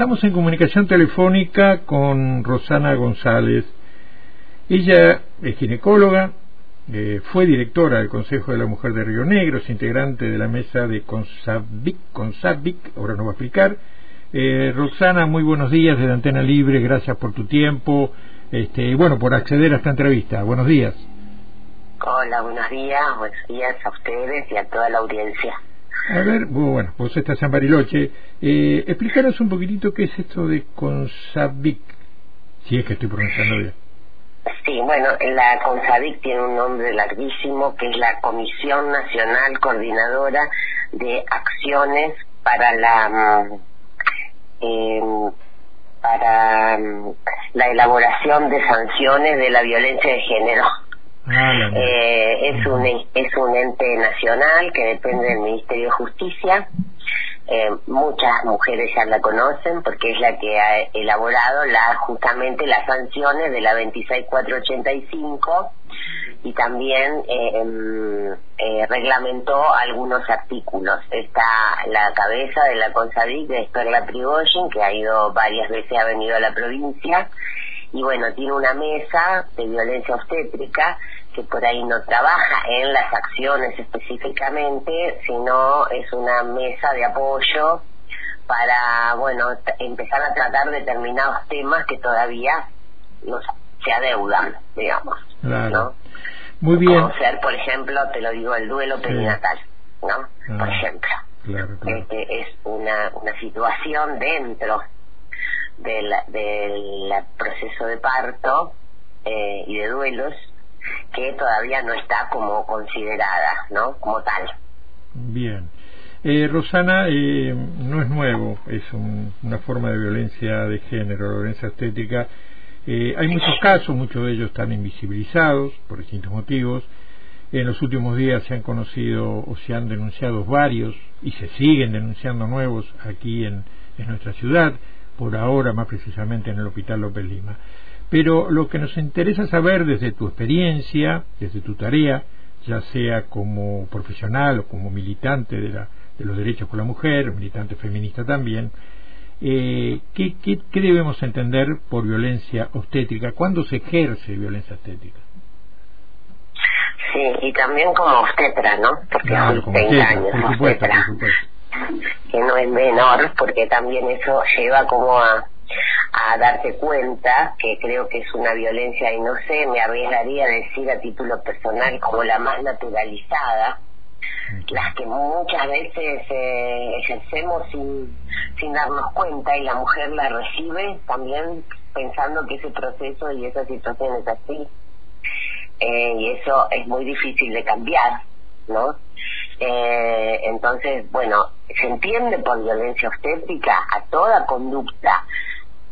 estamos en comunicación telefónica con Rosana González. Ella es ginecóloga, eh, fue directora del Consejo de la Mujer de Río Negro, es integrante de la mesa de Consavic, Consavic ahora nos va a explicar. Eh, Rosana, muy buenos días desde Antena Libre, gracias por tu tiempo este, y bueno, por acceder a esta entrevista. Buenos días. Hola, buenos días, buenos días a ustedes y a toda la audiencia. A ver, bueno, vos estás en Bariloche. Eh, explícanos un poquitito qué es esto de CONSAVIC, si es que estoy pronunciando bien. Sí, bueno, la CONSAVIC tiene un nombre larguísimo que es la Comisión Nacional Coordinadora de Acciones para la eh, para mm, la elaboración de sanciones de la violencia de género. Ah, eh, es, un, es un ente nacional que depende del Ministerio de Justicia. Eh, muchas mujeres ya la conocen porque es la que ha elaborado la, justamente las sanciones de la 26485 y también eh, em, eh, reglamentó algunos artículos. Está la cabeza de la CONSADIC de Perla Prigozhin, que ha ido varias veces, ha venido a la provincia, y bueno, tiene una mesa de violencia obstétrica que por ahí no trabaja en las acciones específicamente, sino es una mesa de apoyo para, bueno, empezar a tratar determinados temas que todavía no se adeudan, digamos. ¿no? Muy bien. Como ser, por ejemplo, te lo digo, el duelo perinatal, ¿no? por ah, ejemplo. Claro, Este es una, una situación dentro del, del proceso de parto eh, y de duelos que todavía no está como considerada, ¿no? Como tal. Bien. Eh, Rosana, eh, no es nuevo, es una forma de violencia de género, violencia estética. Eh, hay muchos casos, muchos de ellos están invisibilizados por distintos motivos. En los últimos días se han conocido o se han denunciado varios y se siguen denunciando nuevos aquí en, en nuestra ciudad, por ahora más precisamente en el Hospital López Lima. Pero lo que nos interesa saber desde tu experiencia, desde tu tarea, ya sea como profesional o como militante de, la, de los derechos por la mujer, militante feminista también, eh, ¿qué, qué, qué, debemos entender por violencia obstétrica? ¿Cuándo se ejerce violencia obstétrica? Sí, y también como obstetra, ¿no? Porque claro, como años por supuesto, por supuesto. Que no es menor, porque también eso lleva como a a darte cuenta que creo que es una violencia y no sé, me arriesgaría a decir a título personal como la más naturalizada, las que muchas veces eh, ejercemos sin, sin darnos cuenta y la mujer la recibe también pensando que ese proceso y esa situación es así. Eh, y eso es muy difícil de cambiar, ¿no? Eh, entonces, bueno, se entiende por violencia obstétrica a toda conducta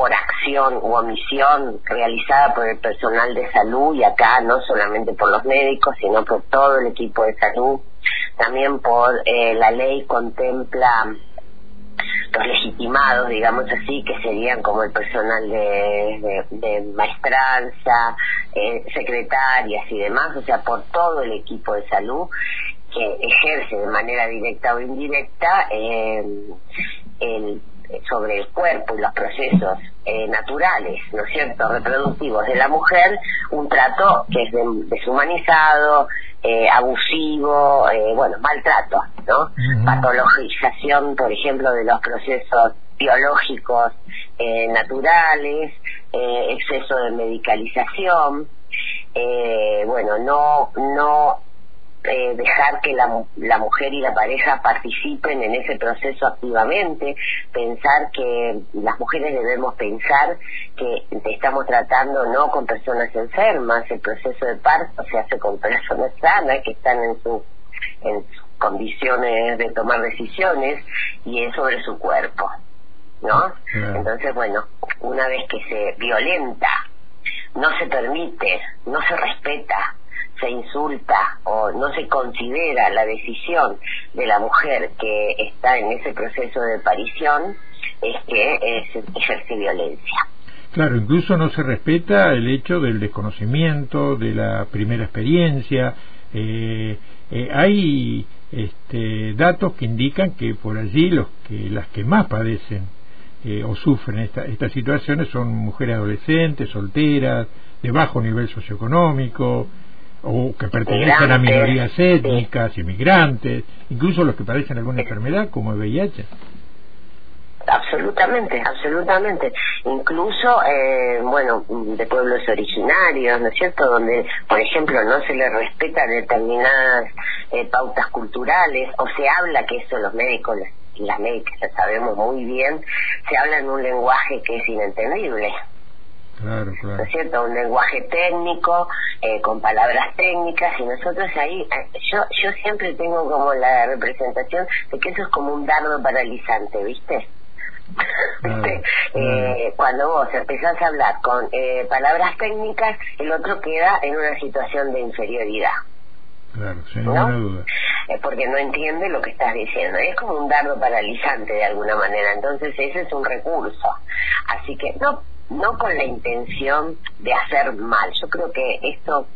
por acción u omisión realizada por el personal de salud y acá no solamente por los médicos, sino por todo el equipo de salud. También por eh, la ley contempla los legitimados, digamos así, que serían como el personal de, de, maestranza, eh, secretarias y demás, o sea, por todo el equipo de salud que ejerce de manera directa o indirecta eh, el sobre el cuerpo y los procesos eh, naturales, ¿no es cierto?, reproductivos de la mujer, un trato que es deshumanizado, eh, abusivo, eh, bueno, maltrato, ¿no? Patologización, por ejemplo, de los procesos biológicos naturales, exceso de medicalización, bueno, no, no eh, dejar que la, la mujer y la pareja participen en ese proceso activamente, pensar que las mujeres debemos pensar que estamos tratando no con personas enfermas, el proceso de parto se hace con personas sanas que están en su en condiciones de tomar decisiones y es sobre su cuerpo, ¿no? Entonces, bueno, una vez que se violenta, no se permite, no se respeta, se insulta o no se considera la decisión de la mujer que está en ese proceso de aparición, es que se ejerce violencia. Claro, incluso no se respeta el hecho del desconocimiento, de la primera experiencia. Eh, eh, hay este, datos que indican que por allí los que las que más padecen eh, o sufren esta, estas situaciones son mujeres adolescentes, solteras, de bajo nivel socioeconómico, o que pertenecen a minorías étnicas, inmigrantes, incluso los que padecen alguna enfermedad como el VIH. Absolutamente, absolutamente. Incluso, eh, bueno, de pueblos originarios, ¿no es cierto? Donde, por ejemplo, no se les respeta determinadas eh, pautas culturales, o se habla que eso los médicos y las médicas lo sabemos muy bien, se habla en un lenguaje que es inentendible. Claro, claro. ¿No es cierto? Un lenguaje técnico, eh, con palabras técnicas, y nosotros ahí, eh, yo, yo siempre tengo como la representación de que eso es como un dardo paralizante, ¿viste? Eh, cuando vos empezás a hablar con eh, palabras técnicas, el otro queda en una situación de inferioridad. Claro, sin ninguna duda. porque no entiende lo que estás diciendo. Es como un dardo paralizante de alguna manera. Entonces ese es un recurso. Así que no no con la intención de hacer mal. Yo creo que esto,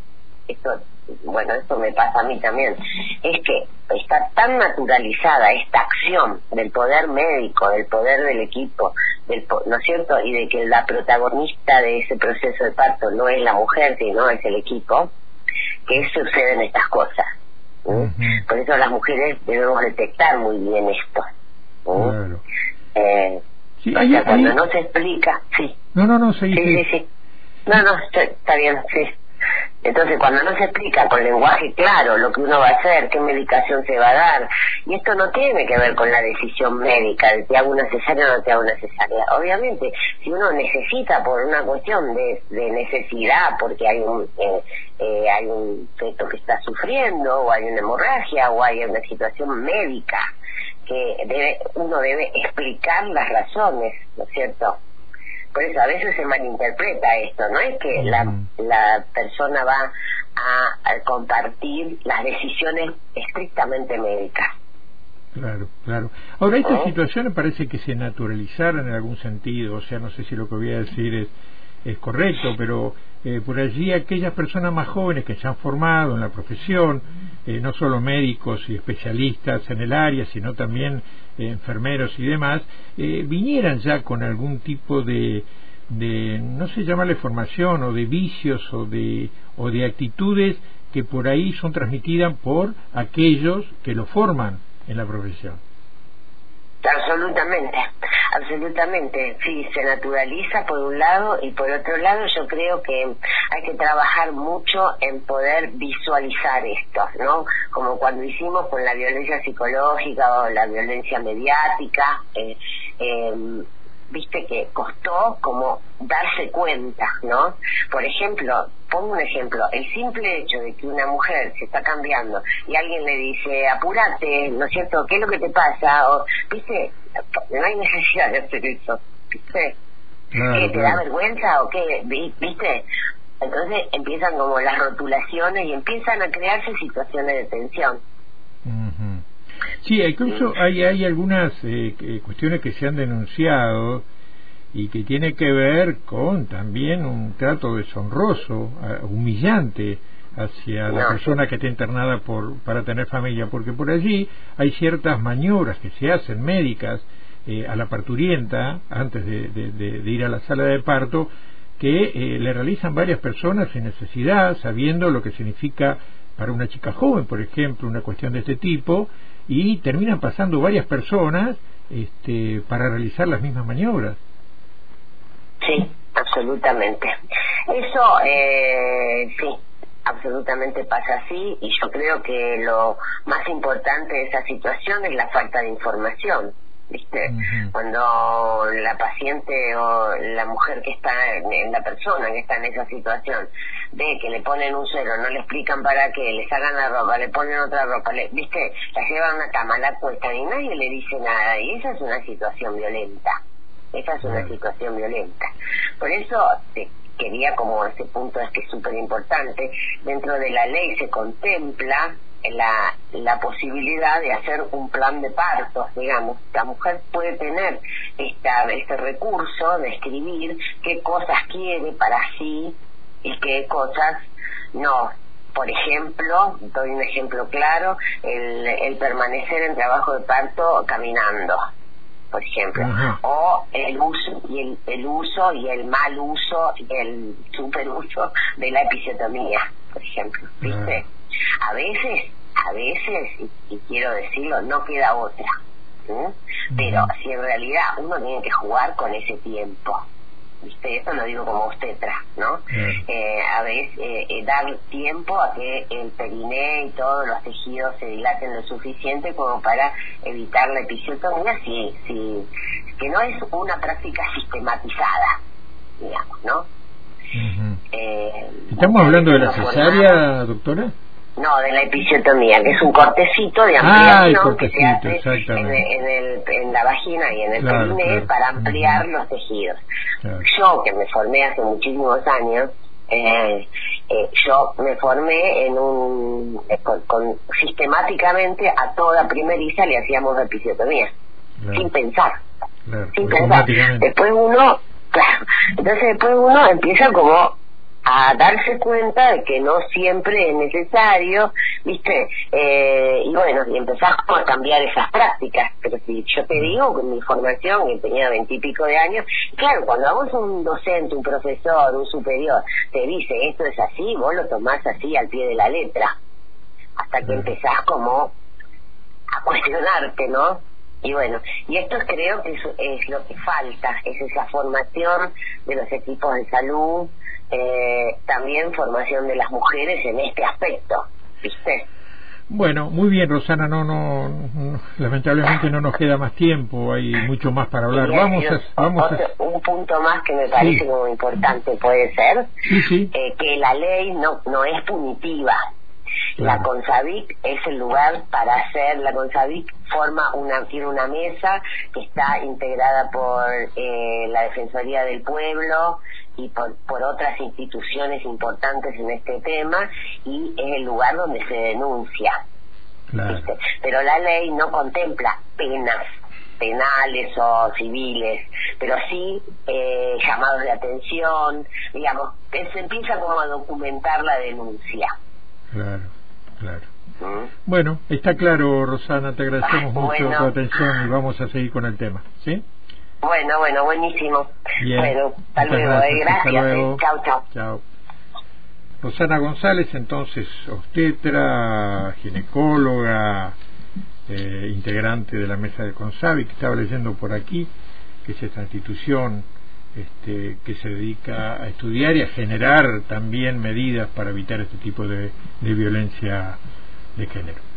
esto, bueno, esto me pasa a mí también, es que está tan naturalizada esta acción del poder médico, del poder del equipo, del, ¿no es cierto? Y de que la protagonista de ese proceso de parto no es la mujer, sino es el equipo, que suceden estas cosas. Por eso las mujeres debemos detectar muy bien esto. Eh, cuando no se explica, sí. No, no, no, sí, sí. sí, No, no, está bien, sí. Entonces, cuando no se explica con lenguaje claro lo que uno va a hacer, qué medicación se va a dar, y esto no tiene que ver con la decisión médica, de te hago una cesárea o no te hago una cesárea. Obviamente, si uno necesita por una cuestión de, de necesidad, porque hay un, eh, eh, hay un feto que está sufriendo, o hay una hemorragia, o hay una situación médica, que debe, uno debe explicar las razones, ¿no es cierto? Por eso a veces se malinterpreta esto, no es que la, la persona va a, compartir las decisiones estrictamente médicas. Claro, claro. Ahora, estas ¿Eh? situaciones parece que se naturalizaron en algún sentido, o sea, no sé si lo que voy a decir es es correcto, pero eh, por allí aquellas personas más jóvenes que se han formado en la profesión, eh, no solo médicos y especialistas en el área, sino también eh, enfermeros y demás, vinieran ya con algún tipo de, de, no sé llamarle formación o de vicios o de, o de actitudes que por ahí son transmitidas por aquellos que lo forman en la profesión. Absolutamente, absolutamente. Sí, se naturaliza por un lado y por otro lado yo creo que hay que trabajar mucho en poder visualizar esto, ¿no? Como cuando hicimos con la violencia psicológica o la violencia mediática, eh, eh, viste que costó como darse cuenta, ¿no? Por ejemplo, pongo un ejemplo, el simple hecho de que una mujer se está cambiando y alguien le dice, apúrate, ¿no es cierto? ¿Qué es lo que te pasa? O, viste, no hay necesidad de hacer eso, viste. ¿Te da vergüenza o qué? ¿Viste? Entonces empiezan como las rotulaciones y empiezan a crearse situaciones de tensión. Sí, incluso hay, hay algunas eh, cuestiones que se han denunciado y que tiene que ver con también un trato deshonroso, humillante hacia la persona que está internada por, para tener familia, porque por allí hay ciertas maniobras que se hacen médicas eh, a la parturienta antes de, de, ir a la sala de parto que eh, le realizan varias personas sin necesidad, sabiendo lo que significa para una chica joven, por ejemplo, una cuestión de este tipo, y terminan pasando varias personas este, para realizar las mismas maniobras. Sí, absolutamente. Eso, eh, sí, absolutamente pasa así y yo creo que lo más importante de esa situación es la falta de información. ¿Viste? Cuando la paciente o la mujer que está, en, la persona que está en esa situación, ve que le ponen un suero, no le explican para qué, le sacan la ropa, le ponen otra ropa, le, ¿viste? La llevan a una cama, la cuestan y nadie le dice nada. Y esa es una situación violenta. Esa es una situación violenta. Por eso quería como ese punto es que es súper importante, dentro de la ley se contempla la, la posibilidad de hacer un plan de partos, digamos. La mujer puede tener esta, este recurso de escribir qué cosas quiere para sí y qué cosas no. Por ejemplo, doy un ejemplo claro, el, el permanecer en trabajo de parto caminando por ejemplo, o el uso y el, el uso y el mal uso y el superuso de la episiotomía, por ejemplo, ¿viste? A veces, a veces, y, quiero decirlo, no queda otra. Pero si en realidad uno tiene que jugar con ese tiempo, Esto lo digo como obstetra, ¿no? Eh, a veces eh, eh, dar tiempo a que el periné y todos los tejidos se dilaten lo suficiente como para evitar la episiotomía, sí, sí, que no es una práctica sistematizada, digamos, ¿no? ¿Estamos hablando de la cesárea, doctora? No, de la episiotomía, que es un cortecito de ah, ampliación que se hace en, el, en, la vagina y en el periné para ampliar los tejidos. Yo, que me formé hace muchísimos años, eh, eh, yo me formé en un eh, con, sistemáticamente a toda primeriza le hacíamos episiotomía sin pensar sin pensar. después uno claro entonces después uno empieza como a darse cuenta de que no siempre es necesario, ¿viste? Eh, y bueno, y empezamos a cambiar esas prácticas. Pero si yo te digo, con mi formación, que tenía veintipico de años, claro, cuando a vos un docente, un profesor, un superior, te dice esto es así, vos lo tomás así al pie de la letra. Hasta que empezás como a cuestionarte, ¿no? Y bueno, y esto creo que es, es lo que falta, es esa formación de los equipos de salud, eh, también formación de las mujeres en este aspecto, ¿viste? Bueno, muy bien, Rosana, no, no, lamentablemente no nos queda más tiempo, hay mucho más para hablar. vamos a, vamos Un punto más que me parece muy importante puede ser eh, que la ley no, no es punitiva. La CONSAVIC es el lugar para hacer, la CONSAVIC forma una, tiene una mesa que está integrada por eh, la Defensoría del Pueblo, y por, por otras instituciones importantes en este tema y es el lugar donde se denuncia. Pero la ley no contempla penas penales o civiles, pero sí eh, llamados de atención, digamos, se empieza como a documentar la denuncia. Claro, claro. ¿Mm? Bueno, está claro, Rosana, te agradecemos mucho tu atención y vamos a seguir con el tema, ¿sí? Bueno, bueno, buenísimo. Bueno, hasta luego, eh, gracias. Eh. Chao, chao. Rosana González, entonces, obstetra, ginecóloga, eh, integrante de la mesa del CONSAVI, que estaba leyendo por aquí, que es esta institución este, que se dedica a estudiar y a generar también medidas para evitar este tipo de violencia de género.